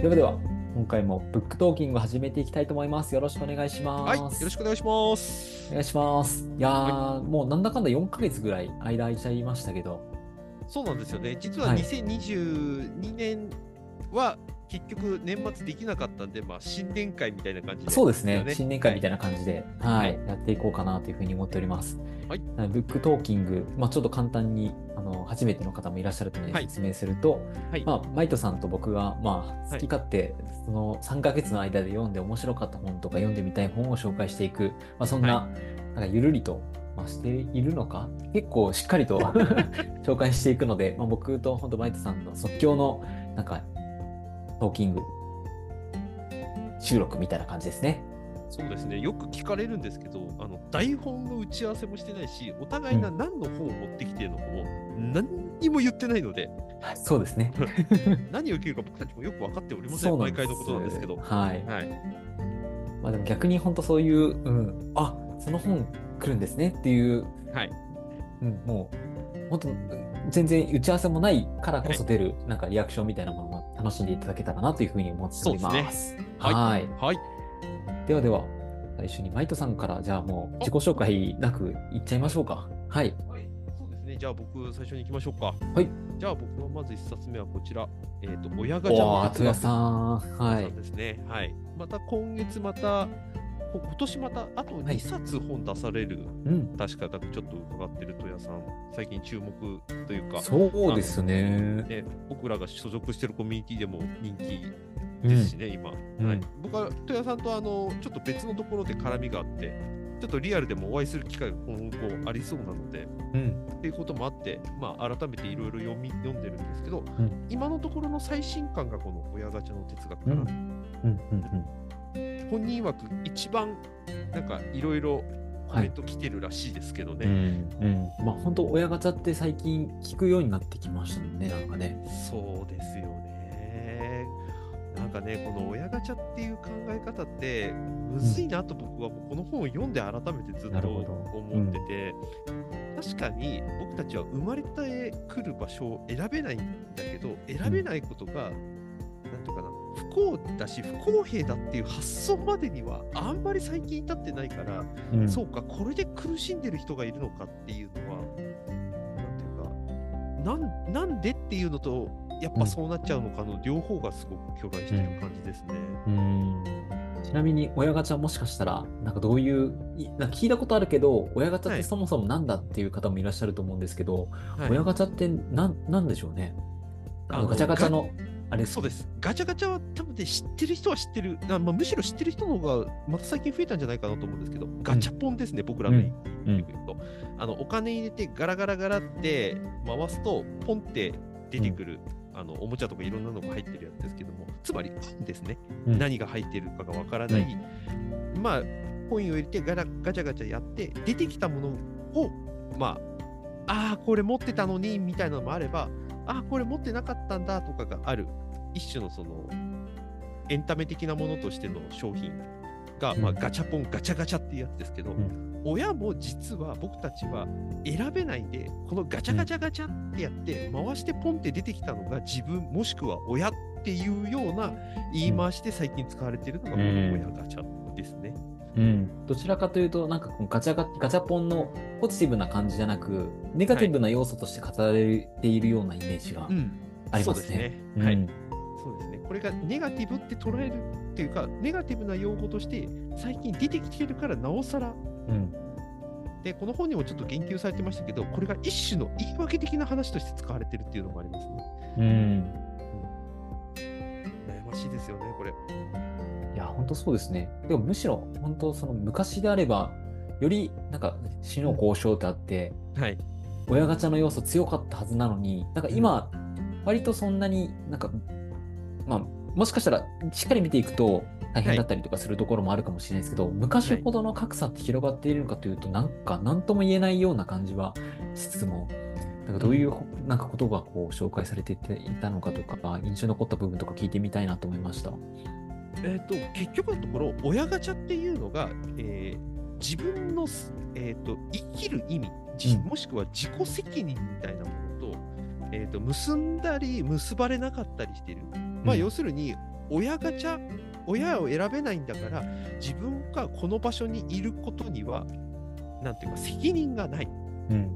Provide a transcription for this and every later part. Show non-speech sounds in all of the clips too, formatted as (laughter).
ではでは、今回も book talking を始めていきたいと思います。よろしくお願いします。はい、よろしくお願いしますお。願いします。いやー、もうなんだかんだ4ヶ月ぐらい間空いちゃいましたけど、そうなんですよね。実ははい2022年は結局年末できなかったんで、まあ新年会みたいな感じで、そうですね、新年会みたいな。な感じで、はい、やっていこうかなというふうに思っております。はい book talking、まあ、ちょっと簡単にあの初めての方もいらっしゃるのではい。説明すると、はい。まあ、マイトさんと僕が、まあ、はい。好き勝手、その3ヶ月の間で読んで面白かった本とか読んでみたい本を紹介していく、まあ、そんな,、はなんかゆるりと、まあ、しているのか？結構しっかりと (laughs) 紹介していくので、まあ、僕と本当マイトさんの即興のなんかトーキング収録みたいな感じですね。そうですね。よく聞かれるんですけど、あの台本の打ち合わせもしてないし、お互いが何の本を持ってきてるのかも何にも言ってないので、はいそうですね。(laughs) 何を受けるか僕たちもよく分かっておりません。毎回のことなんですけど。はい。はい。まあでも逆に本当そういう、うん、あその本来るんですねっていう、はい。うん、もう本当全然打ち合わせもないからこそ出る、なんかリアクションみたいなものも楽しんでいただけたらなというふうに思っております。はいはいはい。ではでは最初にマイトさんからじゃあもう自己紹介なくいっちゃいましょうか。はい。はい、そうですね。じゃあ僕最初に行きましょうか。はい。じゃあ僕のまず一冊目はこちら。えっ、と、親ガチャの哲学あとやさん。はい。ですね。はい。また今月また、こ今年またあとはい2冊本出される、うん。確かだちょっと伺ってる戸谷さん、最近注目というか、そうですね。ね、僕らが所属してるコミュニティでも人気うんですしね、今。うんはい、僕は戸谷さんとあのちょっと別のところで絡みがあって、ちょっとリアルでもお会いする機会が今後ありそうなので、うん。っていうこともあって、まあ、改めていろいろ読み読んでるんですけど、うん今のところの最新刊がこの親ガチャの哲学かな、うん。うん。うん。本人曰く一番なんかいろいろコはいメント来てるらしいですけどね、うん。うん。まあ本当親ガチャって最近聞くようになってきましたもんね、なんかね。そうですよね。なんかね、この親ガチャっていう考え方って、むずいなと僕はもうこの本を読んで改めてずっと思ってて、確かに僕たちは生まれてくる場所を選べないんだけど、選べないことが、なんていうかな、不幸だし、不公平だっていう発想までにはあんまり最近至ってないから、うん。そうか、これで苦しんでる人がいるのかっていうのは、なんなんでっていうのと、やっぱそうなっちゃうのかの両方がすごく巨大してる感じですね。うんちなみに親ガチャもしかしたら、なんかどういう、いなんか聞いたことあるけど、親ガチャっはいてそもそもなんだっていう方もいらっしゃると思うんですけど、はい親ガチャってなんなんでしょうね。あのガチャガチャの、あれそうです。ガチャガチャは多分ね、知ってる人は知ってる。あまあ、むしろ知ってる人の方が、また最近増えたんじゃないかなと思うんですけど、ガチャポンですね、僕らのうん言ってくると、あの。お金入れてガラガラガラって回すと、ポンって出てくる、あのおもちゃとかいろんなのが入ってるやつですけども、つまり、運ですね。うん何が入ってるかがわからない。まあ、コインを入れてガラガチャガチャやって、出てきたものを、まあ、ああ、これ持ってたのにみたいなのもあれば、ああ、これ持ってなかったんだとかがある、一種のその、エンタメ的なものとしての商品が、まあ、うんガチャポン、ガチャガチャっていうやつですけど、ん。親も実は僕たちは選べないで、このガチャガチャガチャってやって、回してポンって出てきたのが自分、もしくは親っていうような言い回しで最近使われているのが、この親ガチャですね。うん、どちらかというと、なんかガチャガガチャポンのポジティブな感じじゃなく、ネガティブな要素として語られているようなイメージがうん、ありますね。ね。はい、うんそうですね。これがネガティブって捉えるっていうか、ネガティブな用語として最近出てきてるからなおさら。うんで、この本にもちょっと言及されてましたけど、これが一種の言い訳的な話として使われてるっていうのもありますね。うん悩ましいですよね、これ。当そうですね。でもむしろ、本当その昔であれば、よりなんか死の交渉ってあって、はい。親ガチャの要素強かったはずなのに、なんか今、割とそんなになんか、まあ、もしかしたらしっかり見ていくと大変だったりとかするところもあるかもしれないですけど、昔ほどの格差って広がっているのかというと、なんか何とも言えないような感じはしつつも、なんかどういうなんかことがこう紹介されていたのかとか、印象に残った部分とか聞いてみたいなと思いました。えっ、と、結局のところ、親ガチャっていうのが、えー自分のす、えー、と生きる意味、じうんもしくは自己責任みたいなものと、えー、と結んだり結ばれなかったりしている。まあ、うん要するに、親ガチャ親を選べないんだから自分がこの場所にいることにはなんていうか責任がないうん。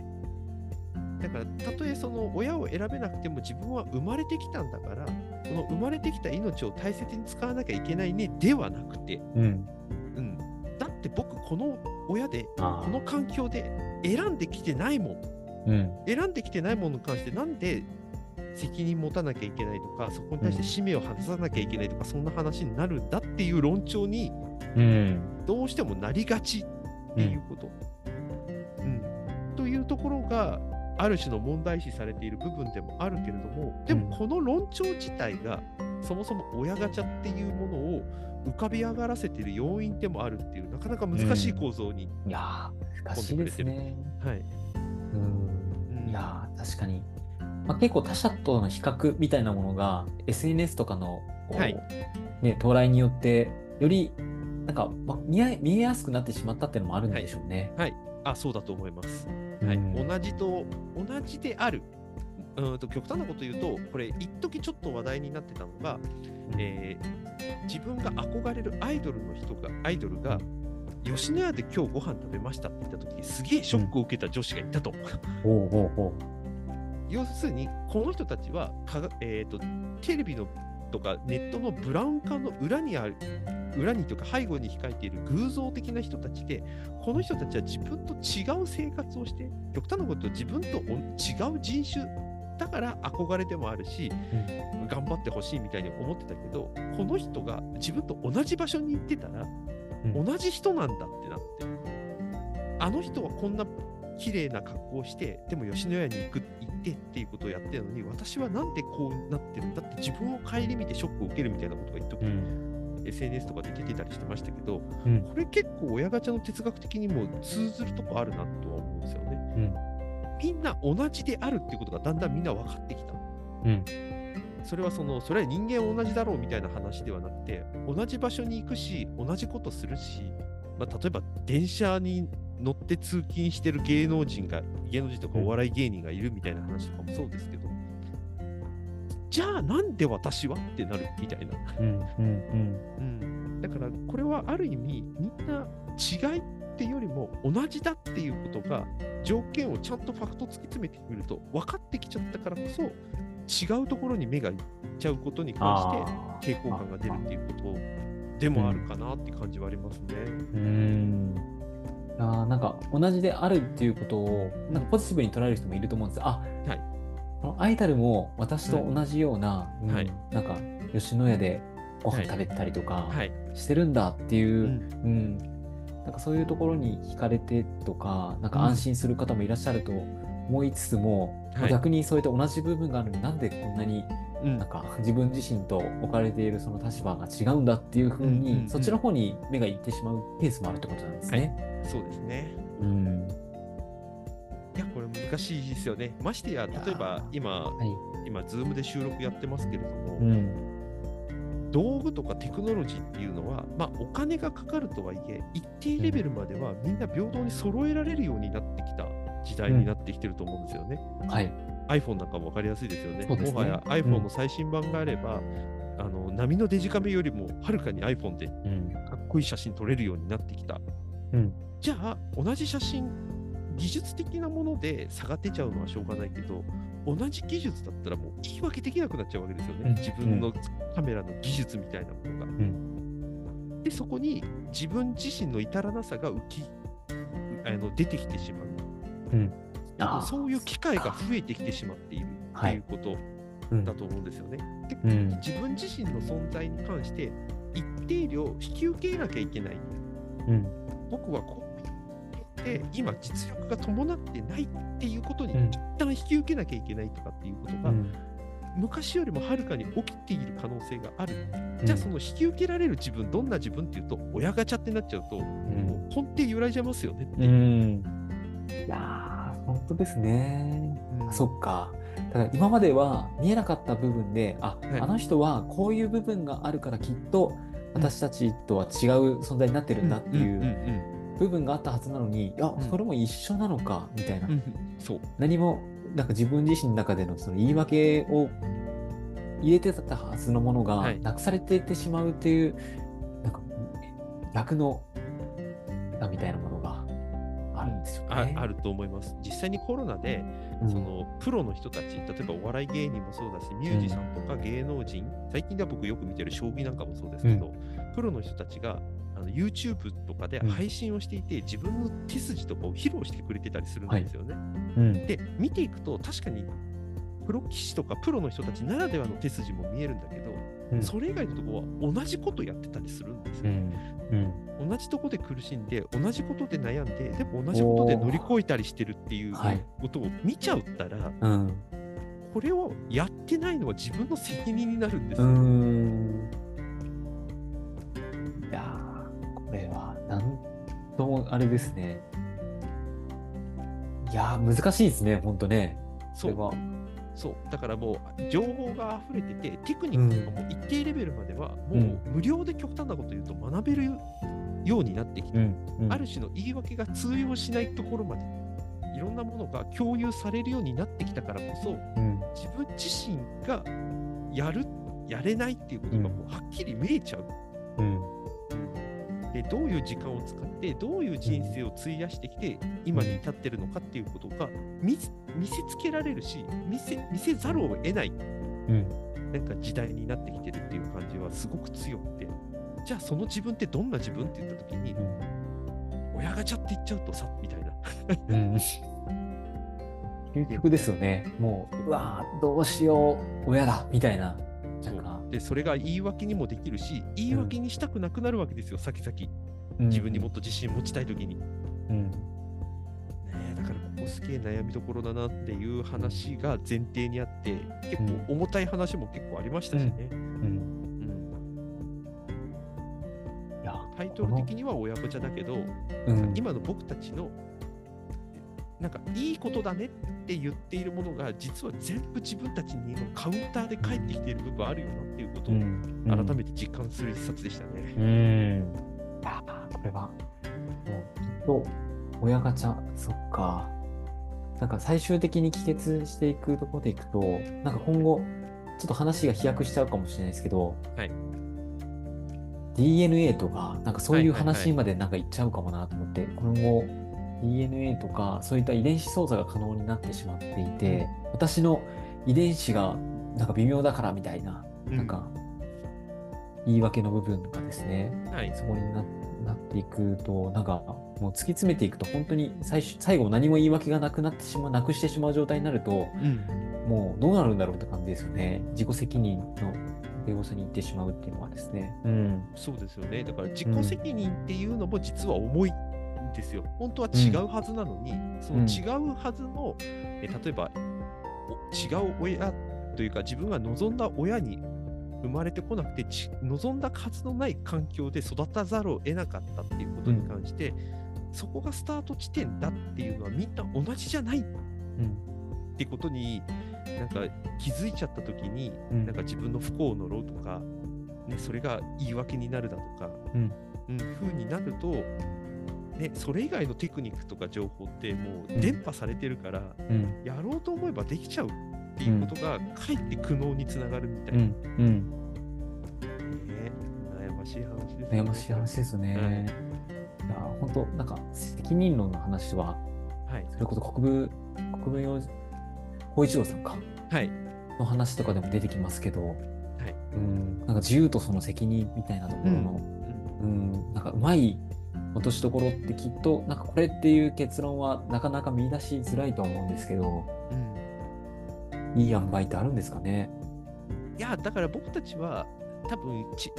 だからたとえその親を選べなくても自分は生まれてきたんだからこの生まれてきた命を大切に使わなきゃいけないねではなくて、うん。うん、だって僕この親であこの環境で選んできてないもんあ。うん。選んできてないものに関してなんで責任持たなきゃいけないとかそこに対して使命を果たさなきゃいけないとか、そんな話になるんだっていう論調にうん。どうしてもなりがちっていうこと。うんというところがある種の問題視されている部分でもあるけれどもでもこの論調自体がそもそも親ガチャっていうものを浮かび上がらせている要因でもあるっていうなかなか難しい構造に、いやー、難しいですね。はい、うん。うん。いやー確かに、まあ、結構他者との比較みたいなものが SNS とかのはい。ね、到来によってよりなんか、まあ、見え見えやすくなってしまったっていうのもあるんでしょうね。あそうだと思います。はい。うん同じと同じである。うんと極端なこと言うと、これ、一時ちょっと話題になってたのが、えー自分が憧れるアイドルの人が、アイドルが、吉野家で今日ご飯食べましたって言った時にすげえショックを受けた女子がいたと。要するに、この人たちはかが、えーと、テレビのとかネットのブラウン管の裏にある、裏にというか背後に控えている偶像的な人たちで、この人たちは自分と違う生活をして、極端なこと自分とお違う人種だから憧れでもあるし、頑張ってほしいみたいに思ってたけど、この人が自分と同じ場所に行ってたら、うん。同じ人なんだってなって、あの人はこんな綺麗な格好をして、でも吉野家に行く行ってっていうことをやってるのに、私はなんでこうなってるんだって自分を顧みてショックを受けるみたいなことが一時、う。うん。SNS とかで出てたりしてましたけど、うんこれ結構親ガチャの哲学的にも通ずるとこあるなとは思うんですよね。うん。みんな同じであるっていうことがだんだんみんな分かってきた。うん。それはその、それは人間同じだろうみたいな話ではなくて、同じ場所に行くし、同じことするし、まあ、例えば電車に乗って通勤してる芸能人が、芸能人とかお笑い芸人がいるみたいな話とかもそうですけど、じゃあなんで私はってなるみたいな。うん。うん。うん、だからこれはある意味みんな違いっていうよりも同じだっていうことが条件をちゃんとファクト突き詰めてみると分かってきちゃったからこそ違うところに目がいっちゃうことに関あして抵抗感が出るっていうことでもあるかなって感じはありますね。うん。いやーなんか同じであるっていうことをなんかポジティブに捉える人もいると思うんです。あ、はい。このアイタルも私と同じような、うんはい。なんか吉野家でご飯食べたりとかはい、してるんだっていうう、ん。うん。なんかそういうところに惹かれてとかなんか安心する方もいらっしゃると思いつつも、はい。逆にそういった同じ部分があるのになんでこんなにうんなんか自分自身と置かれているその立場が違うんだっていうふうに、うんうんうんそっちの方に目がいってしまうケースもあるってことなんですね。そうですね。うんいや、これ難しいですよね。ましてや、例えば今、はい今、ズームで収録やってますけれども、うん道具とかテクノロジーっていうのは、まあ、お金がかかるとはいえ、一定レベルまではみんな平等に揃えられるようになってきた時代になってきてると思うんですよね。はい。iPhone なんかも分かりやすいですよね。ねもはや iPhone の最新版があれば、あの波のデジカメよりもはるかに iPhone でうんかっこいい写真撮れるようになってきた。うんじゃあ、同じ写真、技術的なもので差が出ちゃうのはしょうがないけど、同じ技術だったらもう言い訳できなくなっちゃうわけですよね。うん自分のカメラの技術みたいなものが。んで、そこに自分自身の至らなさが浮きあの出てきてしまう。あーそういう機会が増えてきてしまっているってはいいうことうん。だと思うんですよね。でうん。自分自身の存在に関して一定量引き受けなきゃいけない。うん。僕はこうやって今実力が伴ってないっていうことにうん。一旦引き受けなきゃいけないとかっていうことが、うん。昔よりもはるかに起きている可能性がある。じゃあその引き受けられる自分、どんな自分っていうと、親ガチャってなっちゃうと、もう根底揺らいじゃいますよねって。ういう。ん。いやー本当ですね。うん。そっか。だから今までは見えなかった部分で、あ、はい。あの人はこういう部分があるからきっと私たちとは違う存在になってるんだっていう部分があったはずなのに、いやん、それも一緒なのかみたいな。うん。う。ん。そう。何もなんか自分自身の中でのその言い訳を入れてたはずのものがはい。なくされていってしまうっていう、なんか逆のあみたいなものね。ああると思います。実際にコロナで、うんそのプロの人たち、例えばお笑い芸人もそうだし、ミュージシャンとか芸能人、最近では僕よく見てる将棋なんかもそうですけど、プロの人たちがあの YouTube とかでうん配信をしていて、自分の手筋とかを披露してくれてたりするんですよね。うんで、見ていくと、確かにプロ棋士とかプロの人たちならではの手筋も見えるんだけど、うんそれ以外のところは同じことやってたりするんですよ。うんうん同じとこで苦しんで、同じことで悩んで、でも同じことで乗り越えたりしてるっていうはいことを見ちゃったら、うんこれをやってないのは自分の責任になるんですよ。んいやーこれはなんともあれですね。いやー難しいですね、本当ね。それは。そう。だからもう情報が溢れててテクニックとかも一定レベルまではもうん。う無料で極端なこと言うと学べるようになってきて、うん。うん。ある種の言い訳が通用しないところまでいろんなものが共有されるようになってきたからこそうん。自分自身がやるやれないっていうことがもうはっきり見えちゃう。うんでどういう時間を使ってどういう人生を費やしてきて今に至ってるのかっていうことが見せ見せつけられるし見せ見せざるを得ないうん。なんか時代になってきてるっていう感じはすごく強くて。じゃあその自分ってどんな自分って言った時に親ガチャって言っちゃうとさみたいな。うん。(laughs) 究極ですよね。もう、うわーどうしよう、親だみたいな。でそれが言い訳にもできるし言い訳にしたくなくなるわけですよ、先々。うん。自分にもっと自信持ちたい時に、ねうん。えだからここすげえ悩みどころだなっていう話が前提にあって結構重たい話も結構ありましたしね、うん。うん。いやタイトル的には親子茶だけど、うん。今の僕たちのなんかいいことだねって言っているものが実は全部自分たちにのカウンターで返ってきている部分あるよなっていうことをうん改めて実感する一冊でしたね。うん。いやーこれは、もうきっと、親ガチャ、そっか。なんか最終的に帰結していくところでいくと、なんか今後、ちょっと話が飛躍しちゃうかもしれないですけど、はい DNA とか、なんかそういうはいはいはい話までなんかいっちゃうかもなと思って、今後、DNA とか、そういった遺伝子操作が可能になってしまっていて、私の遺伝子がなんか微妙だからみたいな、うなんか、言い訳の部分がですね、はい、そこにななっていくと、なんか、もう突き詰めていくと、本当に最終最後何も言い訳がなくなってしまう、なくしてしまう状態になると、うんもうどうなるんだろうって感じですよね。自己責任の弁護士に行ってしまうっていうのはですね。うん。そうですよね。だから自己責任っていうのも実は重いんですよ。本当は違うはずなのに、その違うはずの、え例えばお違う親というか自分が望んだ親に生まれてこなくてち望んだはずのない環境で育たざるを得なかったっていうことに関して、そこがスタート地点だっていうのはみんな同じじゃないっうん。てことになんか気づいちゃった時に、うんなんか自分の不幸を呪うとか、ね、それが言い訳になるだとか、うんうん、風になると、ね、それ以外のテクニックとか情報ってもううん伝播されてるから、うん。やろうと思えばできちゃうっていうことが、かえって苦悩につながるみたいな、うん。うん。ね悩ましい話ですね。悩ましい話ですよね。いや、本当なんか、責任論の話は、はい。それこそ国分、国分洋光一郎さんか。はい。の話とかでも出てきますけど、はい。うん、なんか自由とその責任みたいなところの、うん、なんかうまい落としどころってきっと、なんかこれっていう結論はなかなか見出しづらいとは思うんですけど、うんうんいい塩梅ってあるんですかね？いや、だから僕たちは多分ち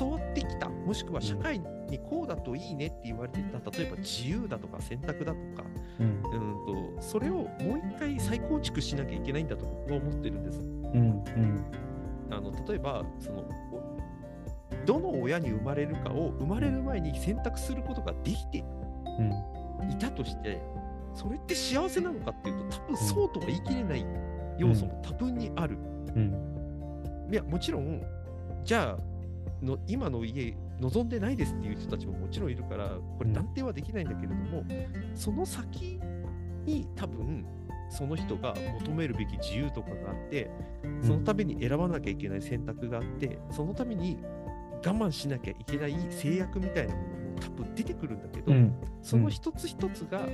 教わってきた、もしくは社会にこうだといいねって言われてた、例えば自由だとか選択だとか、うん、うんとそれをもう一回再構築しなきゃいけないんだと僕は思ってるんです。うん、うん、あの例えばその、おどの親に生まれるかを生まれる前に選択することができてうん、いたとして、それって幸せなのかっていうと、多分そうとは言い切れない要素も多分にある。うん、いや、もちろん、じゃあの、今の家、望んでないですっていう人たちももちろんいるから、これうん。断定はできないんだけれども、その先に多分、その人が求めるべき自由とかがあって、そのために選ばなきゃいけない選択があって、そのために我慢しなきゃいけない制約みたいなものも多分出てくるんだけど、うん。その一つ一つが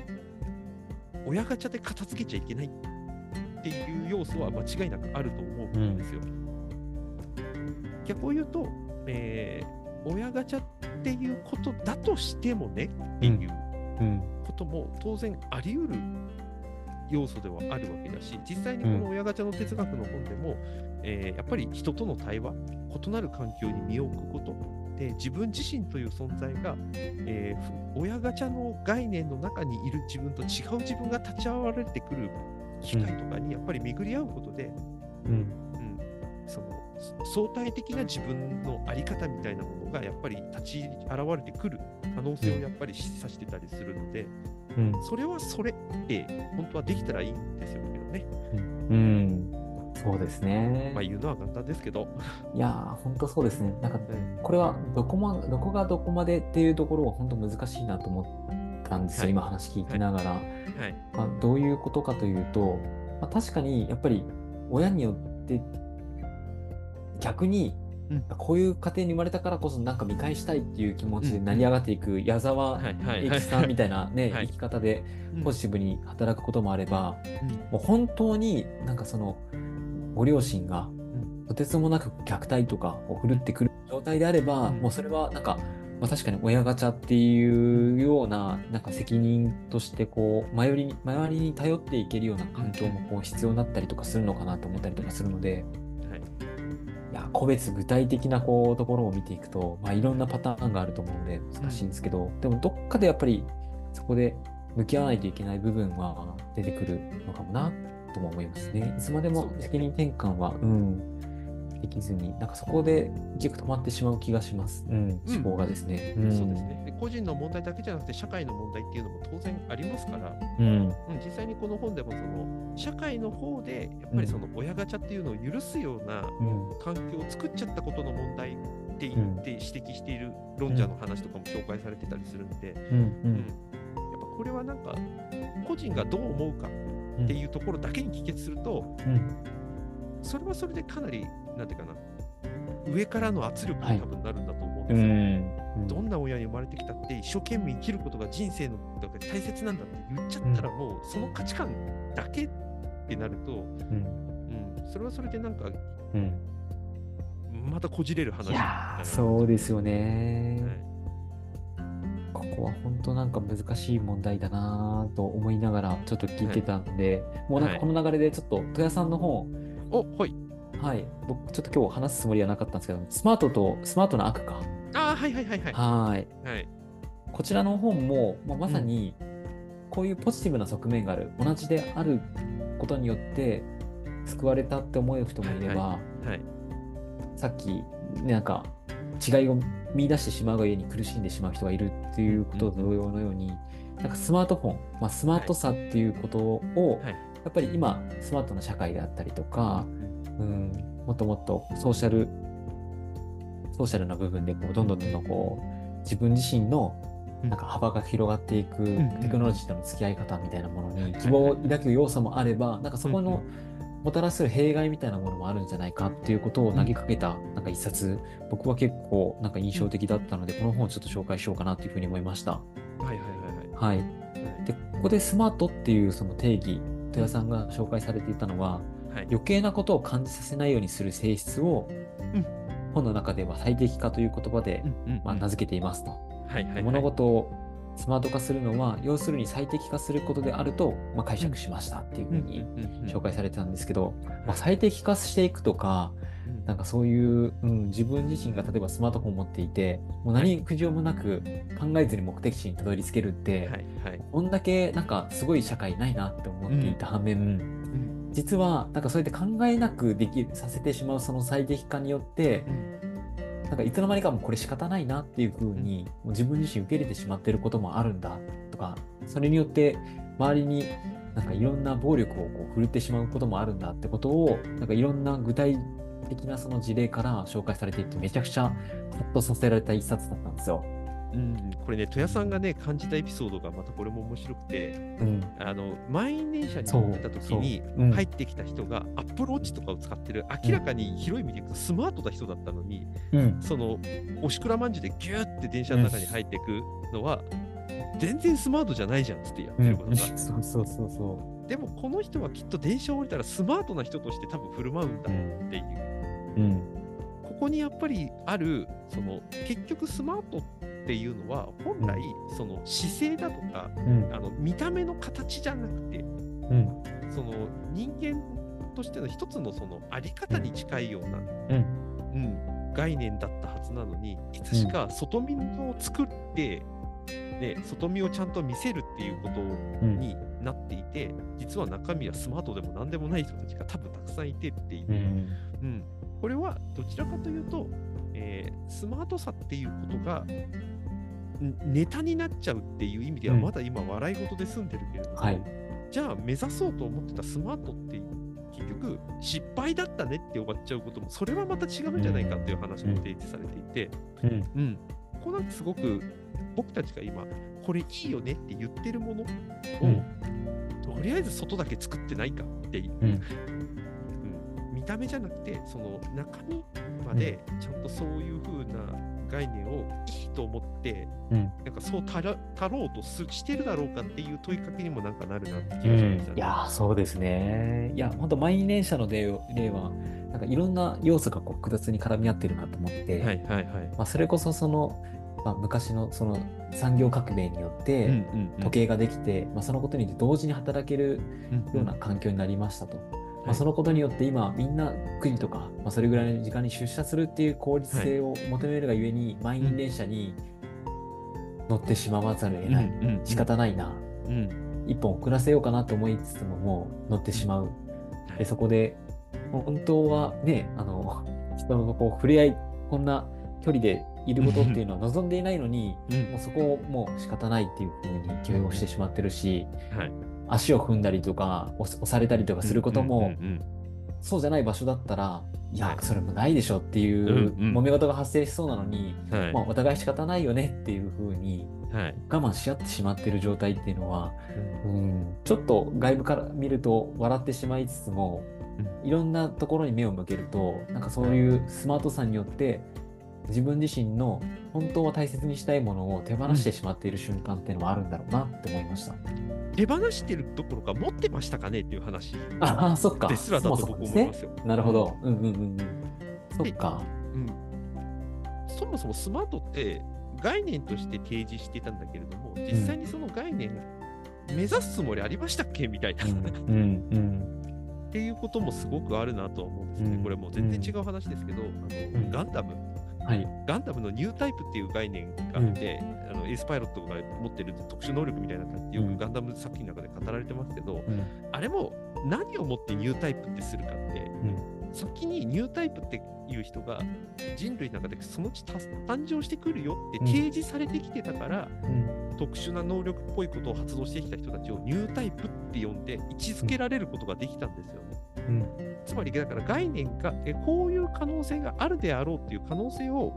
親ガチャで片付けちゃいけないっていう要素は間違いなくあると思うんですよ。逆を言うと、えー親ガチャっていうことだとしてもねっていううん。ことも当然あり得る要素ではあるわけだし、実際にこの親ガチャの哲学の本でも、えーやっぱり人との対話、異なる環境に身を置くこと、で自分自身という存在が、えーふ親ガチャの概念の中にいる自分と違う自分が立ち会われてくる機会とかにやっぱり巡り合うことで、うん。うん、その相対的な自分の在り方みたいなものがやっぱり立ち現れてくる可能性をやっぱり示唆してたりするので、うん。それはそれって本当はできたらいいんですよけどね。うん。そうですねまあ。言うのは簡単ですけど。いやー、本当そうですね。なんか、うんこれはどこま、どこがどこまでっていうところは本当難しいなと思ったんですよ。はい今話聞きながら。はい。まあ、どういうことかというと、まあ、確かにやっぱり親によって逆にうん。こういう家庭に生まれたからこそなんか見返したいっていう気持ちでうん成り上がっていく矢沢。永吉さんみたいなね、はい。生き方でうん。ポジティブに働くこともあれば、うん。もう本当になんかそのご両親がとてつもなく虐待とかを振るってくる状態であれば、うん。もうそれはなんか、まあ、確かに親ガチャっていうようななんか責任としてこう周りに周りに頼っていけるような環境もこう必要になったりとかするのかなと思ったりとかするので、はや個別具体的なこうところを見ていくと、まあ、いろんなパターンがあると思うので難しいんですけど、でもどっかでやっぱりそこで向き合わないといけない部分は出てくるのかもなとも思いますね。いつまでも責任転換は、うん、できずに、なんかそこで結構止まってしまう気がします。うん、うん思考がですね。そうですねで個人の問題だけじゃなくて社会の問題っていうのも当然ありますから、うん。うん、実際にこの本でもその社会の方でやっぱりその親ガチャっていうのを許すようなうん。環境を作っちゃったことの問題って言うんって指摘している論者の話とかも紹介されてたりするんで、うん。やっぱこれはなんか個人がどう思うかっていうところだけに帰結すると、うん。それはそれでかなりなんていうかな上からの圧力はいに多分なるんだと思うんうですよ。ん。どんな親に生まれてきたって一生懸命生きることが人生のだから大切なんだって言っちゃったらもうその価値観だけってなると、うん。うん、それはそれでなんかうん。またこじれる話いやー、そうですよね。はいここは本当なんか難しい問題だなぁと思いながらちょっと聞いてたんで、もうなんかこの流れでちょっと戸谷さんの本、おはいはい、僕ちょっと今日話すつもりはなかったんですけど、スマートとスマートな悪か。あーはいはいはいはい。はい。はい。こちらの本も、まあ、まさにこういうポジティブな側面がある、同じであることによって救われたって思う人もいれば、はいさっき、ね、なんか違いを見出してしまうがゆえに苦しんでしまう人がいるっていうことと同様のように、なんかスマートフォン、まあ、スマートさっていうことを、はい。やっぱり今スマートな社会であったりとか、うん、もっともっとソーシャルソーシャルな部分でこうどんどんどんどんこう自分自身のうん。なんか幅が広がっていくんテクノロジーとの付き合い方みたいなものはいに希望を抱く要素もあればなんかそこうんのもたらす弊害みたいなものもあるんじゃないかっていうことを投げかけたなんか一冊僕は結構なんか印象的だったのでこの本をちょっと紹介しようかなというふうに思いました。はいはいはいはい、はい。はい。でここでスマートっていうその定義戸谷さんが紹介されていたのははい余計なことを感じさせないようにする性質を、うん。本の中では最適化という言葉で、うんうんまあ、名付けていますと。物事をスマート化するのは要するに最適化することであると、まあ、解釈しましたっていうふうに紹介されてたんですけど、まあ、最適化していくとかなんかそういう、うん、自分自身が例えばスマートフォンを持っていてもう何苦情もなく考えずに目的地にたどり着けるって、はいはい。こんだけなんかすごい社会ないなって思っていた反面、実はなんかそうやって考えなくできるさせてしまうその最適化によってなんかいつの間にかもうこれ仕方ないなっていうふうにもう自分自身受け入れてしまっていることもあるんだとかそれによって周りになんかいろんな暴力をこう振るってしまうこともあるんだってことをなんかいろんな具体的なその事例から紹介されていてめちゃくちゃハッとさせられた一冊だったんですよ。うん、これね、戸谷さんがね、感じたエピソードがまたこれも面白くて、うん。あの満員電車に乗ってた時に入ってきた人がアップルウォッチとかを使ってる明らかに広い意味でいくとスマートな人だったのに、うん。そのおしくらまんじゅうでギューって電車の中に入っていくのは、全然スマートじゃないじゃんってやってうんることが、(laughs) そうそうそうそでもこの人はきっと電車を降りたらスマートな人として多分振る舞うんだ。っていう、うん。ここにやっぱりあるその結局スマートっていうのは本来その姿勢だとかうん。あの見た目の形じゃなくてうん。その人間としての一つのそのあり方に近いような、うん。うん、概念だったはずなのにいつしか外見を作って、ね、外見をちゃんと見せるっていうことうん。になっていて実は中身はスマートでも何でもない人たちが多分たくさんいてっていう、うん。うん、これはどちらかというと、えースマートさっていうことがんネタになっちゃうっていう意味ではうん。まだ今笑い事で済んでるけれども、はい。じゃあ目指そうと思ってたスマートって結局失敗だったねって終わっちゃうこともそれはまた違うんじゃないかっていう話も提示されていて、うん。うん、ここなんてすごく僕たちが今これいいよねって言ってるものを、うん。とりあえず外だけ作ってないかっていう、うん。うん。見た目じゃなくてその中身までちゃんとそういう風な概念をいいと思って、うん。なんかそうたらたろうとすしてるだろうかっていう問いかけにもなんかなるなって気うがしましたね。ん、いやーそうですね。いや、本当満員電車の例を例は、なんかいろんな要素がこう複雑に絡み合ってるなと思って、はいはいはい。まあ、それこそその、まあ、昔のその産業革命によってうんうんうん時計ができて、まあ、そのことによって同時に働けるような環境になりましたと。まあ、そのことによって今みんな9時とか、まあ、それぐらいの時間に出社するっていう効率性を求めるがゆえに、満員電車に乗ってしまわざるを得ない、うんうん仕方ないな。うん。一本遅らせようかなと思いつつももう乗ってしまう。はい。でそこで本当はねあの人のこう触れ合いこんな距離でいることっていうのは望んでいないのにうん。もうそこをもう仕方ないっていうふうに許容してしまってるしはい足を踏んだりとか押されたりとかすることも、うんうんそうじゃない場所だったらいやはい。それもないでしょっていううんうん。揉め事が発生しそうなのに、うんはい。まあ、お互い仕方ないよねっていうふうにはい。我慢し合ってしまってる状態っていうのはうん。ちょっと外部から見ると笑ってしまいつつも、いろんなところに目を向けるとなんかそういうスマートさによって自分自身の本当は大切にしたいものを手放してしまっている瞬間っていうのもあるんだろうなって思いました。手放してるどころか持ってましたかねっていう話ああそっか。ですらだと僕。思いますよ。なるほど。うんうんうんうん。そっか。うん、そもそもスマートって概念として提示してたんだけれども実際にその概念目指すつもりありましたっけみたいな、うんうんうん (laughs) っていうこともすごくあるなとは思うんですね。うんこれもう全然違う話ですけど、あのうんガンダムはい。ガンダムのニュータイプっていう概念があって、あのエースパイロットが持ってる特殊能力みたいな感じでようん。くガンダム作品の中で語られてますけど、うん。あれも何をもってニュータイプってするかって、ん。先にニュータイプっていう人が人類の中でそのうちた誕生してくるよってうん。提示されてきてたから、うん。特殊な能力っぽいことを発動してきた人たちをニュータイプって呼んで位置づけられることができたんですよね。うん。つまりだから概念がえこういう可能性があるであろうっていう可能性を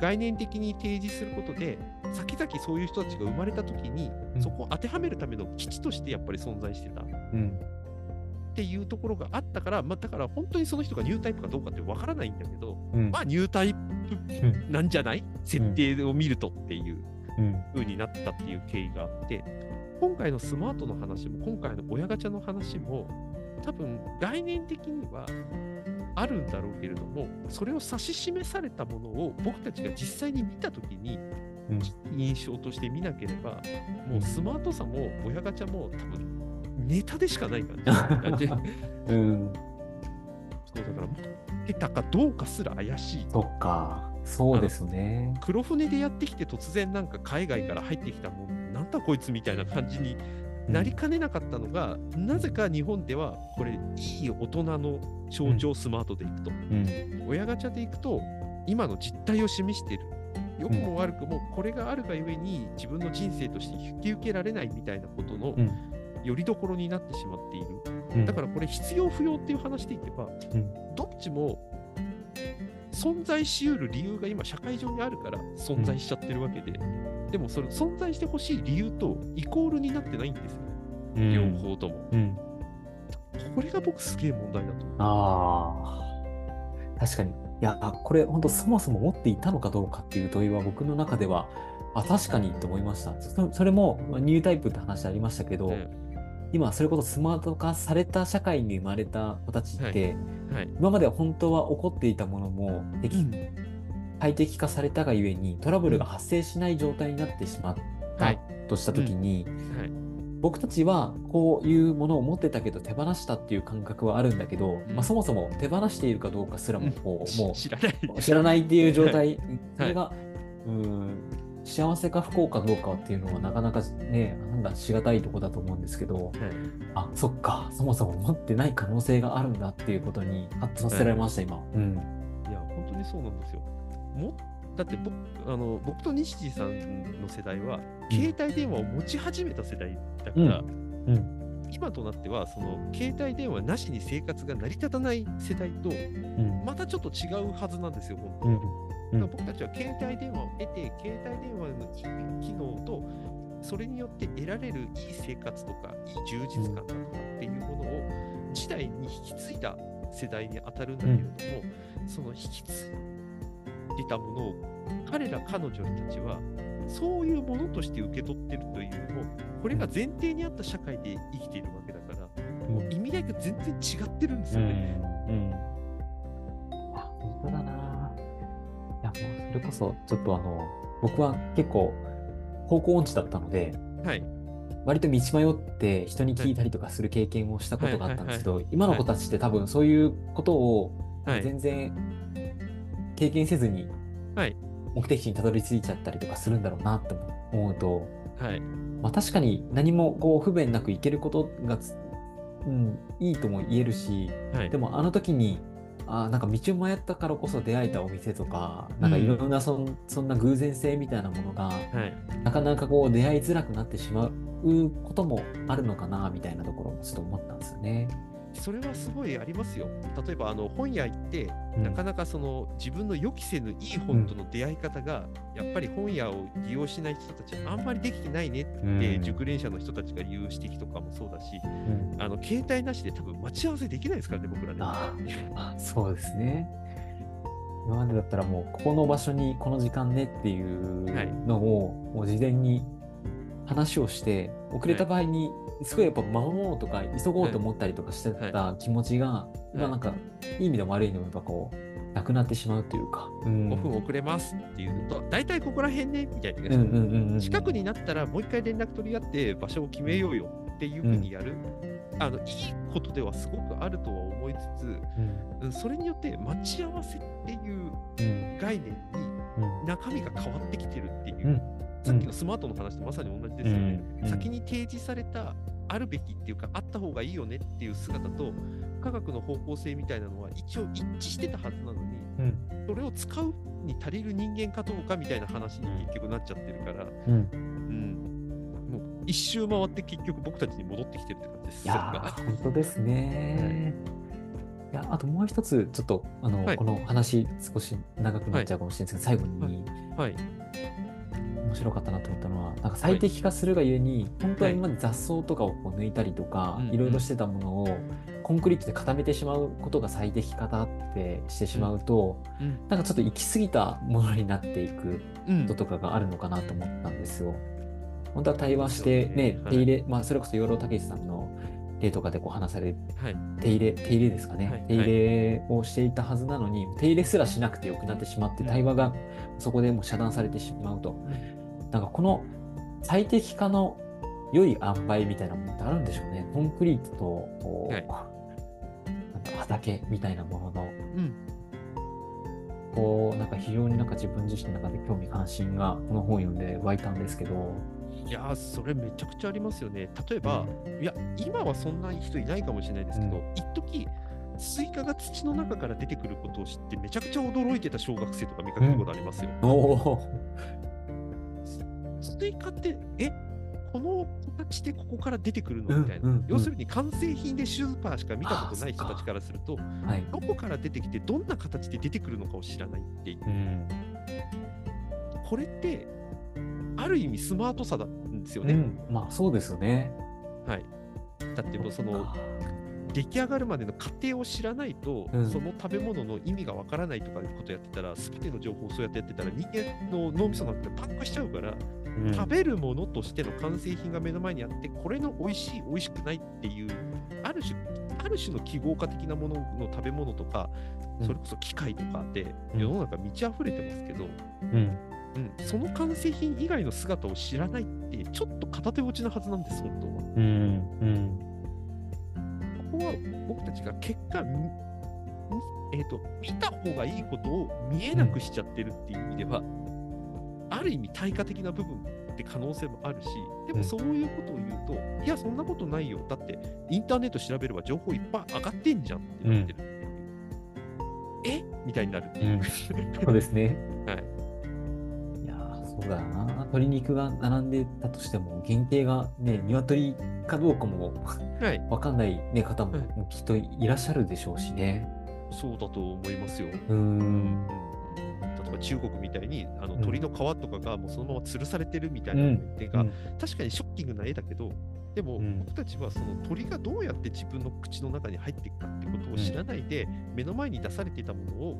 概念的に提示することで先々そういう人たちが生まれた時に、うん。そこを当てはめるための基地としてやっぱり存在してた。っうん。ていうところがあったから、まあ、だから本当にその人がニュータイプかどうかってわからないんだけど、うん。まあニュータイプうん。なんじゃない？設定を見るとっていううん。風になったっていう経緯があって今回のスマートの話も今回の親ガチャの話も多分概念的にはあるんだろうけれどもそれを指し示されたものを僕たちが実際に見た時にうん。印象として見なければもうスマートさも親ガチャも多分ネタでしかない感じ感じうん。そうだから持ってたかどうかすら怪しい。そっか。そうですね。黒船でやってきて突然なんか海外から入ってきたもんなんだこいつみたいな感じになりかねなかったのが、なぜか日本ではこれいい大人の象徴スマートでいくと、うん。親ガチャでいくと今の実態を示している。良くも悪くもこれがあるがゆえに自分の人生として引き受けられないみたいなことのうん。よりどころになってしまっている、うん。だからこれ必要不要っていう話でいけば、うん。どっちも存在しうる理由が今社会上にあるから存在しちゃってるわけで、でもそれ存在してほしい理由とイコールになってないんですよね、両方とも。うん。これが僕すげえ問題だと。ああ。確かに。いや、あこれ本当そもそも持っていたのかどうかっていう問いは僕の中では、あ、確かにと思いました。そそれもまあニュータイプって話ありましたけど、ね今それこそスマート化された社会に生まれた子たちって、はい、今までは本当は起こっていたものも適快適化されたがゆえにトラブルが発生しない状態になってしまったはい。としたときに、はい。僕たちはこういうものを持ってたけど手放したっていう感覚はあるんだけど、うん。まあ、そもそも手放しているかどうかすらもこう、知らない。う知らないっていう状態、(laughs) それが、うん幸せか不幸かどうかっていうのはなかなかね判断しがたいとこだと思うんですけど、あそっかそもそも持ってない可能性があるんだっていうことにハッとさせられました、今。うん。いや、本当にそうなんですよ。もだって僕あの僕と西地さんの世代は、携帯電話を持ち始めた世代だから、うん。今となっては、その携帯電話なしに生活が成り立たない世代と、うん。またちょっと違うはずなんですよ、本当に。うん。うん。だから僕たちは携帯電話を得て、携帯電話の機能と、それによって得られるいい生活とか、いい充実感だとかっていうものを時代に引き継いだ世代に当たるんだけれども、その引き継いでたものを彼ら彼女たちはそういうものとして受け取ってるというよりも、これが前提にあった社会で生きているわけだから、もう意味合いが全然違ってるんですよね。うんうんあ本当だな。いや、もうそれこそ、ちょっとあの、僕は結構、方向音痴だったので、はい。割と道迷って人に聞いたりとかする経験をしたことがあったんですけど、は今の子たちって多分そういうことをはい。全然経験せずにはい目的地にたどり着いちゃったりとかするんだろうなって思うと、はい。まあ、確かに何もこう不便なくいけることがつ、うん、いいとも言えるし、はい。でもあの時に、あーなんか道を迷ったからこそ出会えたお店とか、なんかいろんなそん,、そんな偶然性みたいなものが、はい。なかなかこう出会いづらくなってしまうこともあるのかな、みたいなところもちょっと思ったんですよね。それはすごいありますよ。例えばあの本屋行って、うんなかなかその自分の予期せぬいい本との出会い方が、やっぱり本屋を利用しない人たちあんまりできてないねって、うん熟練者の人たちが言う指摘とかもそうだし、うんあの携帯なしで多分待ち合わせできないですからね、僕らね。ああそうですね。今までだったらもうここの場所にこの時間ねっていうのをもう事前に話をして遅れた場合にすごいやっぱ守ろうとか急ごうと思ったりとかしてた気持ちが今なんかいい意味でも悪い意味でもやっぱこうなくなってしまうというか。うん。5分遅れますっていうのと、大体ここら辺ねみたいな近くになったらもう一回連絡取り合って場所を決めようよっていうふうにやる、あのいいことではすごくあるとは思いつつ、うん。うんそれによって待ち合わせっていううん。概念にうん。中身が変わってきてるっていう、うんさっきのスマートの話とまさに同じですよね、うん。先に提示されたあるべきっていうかあった方がいいよねっていう姿と科学の方向性みたいなのは一応一致してたはずなのにうん。それを使うに足りる人間かどうかみたいな話に結局なっちゃってるから、うん。うん、もう一周回って結局僕たちに戻ってきてるって感じです。いやー本当ですね。い。やあともう一つちょっとあの、はい。この話少し長くなっちゃうかもしれないですけど、最後にはい、面白かったなと思ったのはなんか最適化するがゆえに、本当は今まで雑草とかをこう抜いたりとか、うんいろいろしてたものをコンクリートで固めてしまうことが最適化だってしてしまうと、うん。なんかちょっと行き過ぎたものになっていくうん。こととかがあるのかなと思ったんですよ。本当は対話してねよね、はい。手入れ、まあそれこそ養老たけしさんの例とかでこう話されるはい、手入れ、手入れですかね、はい。手入れをしていたはずなのに、手入れすらしなくてよくなってしまって、対話がそこでもう遮断されてしまうと。なんかこの最適化の良い塩梅みたいなものってあるんでしょうね。コンクリートとこう、はい。なんだ畑みたいなものの、うん、こうなんか非常になんか自分自身の中で興味関心がこの本を読んで湧いたんですけど、いやーそれめちゃくちゃありますよね。例えば、いや、今はそんな人いないかもしれないですけど、う一時スイカが土の中から出てくることを知って、めちゃくちゃ驚いてた小学生とか見かけたことありますよ。おお、スイカって、えこの形でここから出てくるの？みたいな、うんうん。うん要するに完成品でスーパーしか見たことない人たちからすると、はい。どこから出てきて、どんな形で出てくるのかを知らないっていう、うん。これって、ある意味スマートさなんですよね。うん、まあそうですよね。はい、だってもうそのあ出来上がるまでの過程を知らないと、うん。その食べ物の意味がわからないとかいうことやってたら、すべての情報をそうやってやってたら、人間の脳みそなんてパンクしちゃうから、うん食べるものとしての完成品が目の前にあって、これの美味しい、美味しくないっていう、ある種、ある種の記号化的なものの食べ物とか、うんそれこそ機械とかでうん世の中満ち溢れてますけど、うん。うん、その完成品以外の姿を知らないって、ちょっと片手落ちなはずなんです、本当は。うん。うん。ここは僕たちが結果、えー、と見た方がいいことを見えなくしちゃってるっていう意味では、ある意味対価的な部分って可能性もあるし、でうんもそういうことを言うと、いや、そんなことないよ。だって、インターネット調べれば情報いっぱい上がってんじゃんってなってるう。え？みたいになるっていう。うん (laughs) そうですね。はい。いやーそうだよな。鶏肉が並んでたとしても、原型がね、鶏かどうかもはい。わかんない、ね、方もはいきっといらっしゃるでしょうしね。そうだと思いますよ。うーん。うん例えば中国みたいにあのうん鳥の皮とかがもうそのまま吊るされてるみたいなうん。点が、うん。確かにショッキングな絵だけど、でもうん。僕たちはその鳥がどうやって自分の口の中に入っていくかってことを知らないで、目の前に出されていたものを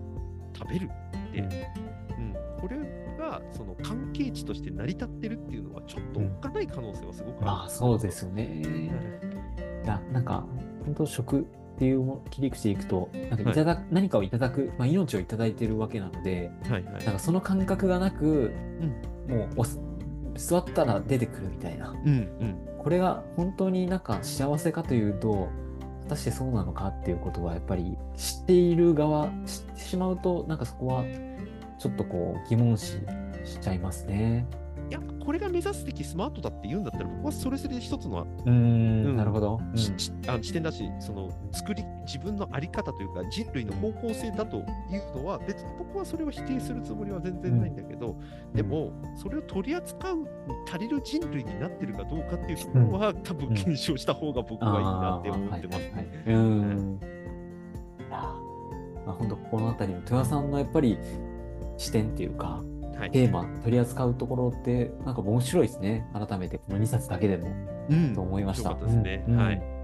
食べるって、う。ん。うん。これがその関係値として成り立ってるっていうのはちょっとおっかない可能性はすごくある。まあそうですよね。い。や、なんか、本当食っていうも切り口でいくと、なんかいただ、何かをいただく、まあ、命をいただいてるわけなので、はいはい。なんかその感覚がなく、もうおす座ったら出てくるみたいな。うんうんこれが本当になんか幸せかというと、果たしてそうなのかっていうことはやっぱり知っている側、知ってしまうと、なんかそこはちょっとこう疑問視しちゃいますね。これが目指すべきスマートだって言うんだったら、僕はそれそれで一つのうーん、うんなるほど。視点だし、その作り、自分のあり方というか、人類の方向性だというのは、別に僕はそれを否定するつもりは全然ないんだけど、でも、それを取り扱うに足りる人類になってるかどうかっていうところは、多分検証した方が僕はいいなって思ってます。あーはいはいはいうん。いやまあ、本当ここのあたりの豊田さんのやっぱり視点っていうか、はい。テーマ取り扱うところってなんか面白いですね。改めてこの2冊だけでも。うん。と思いました。ですね。うん。はい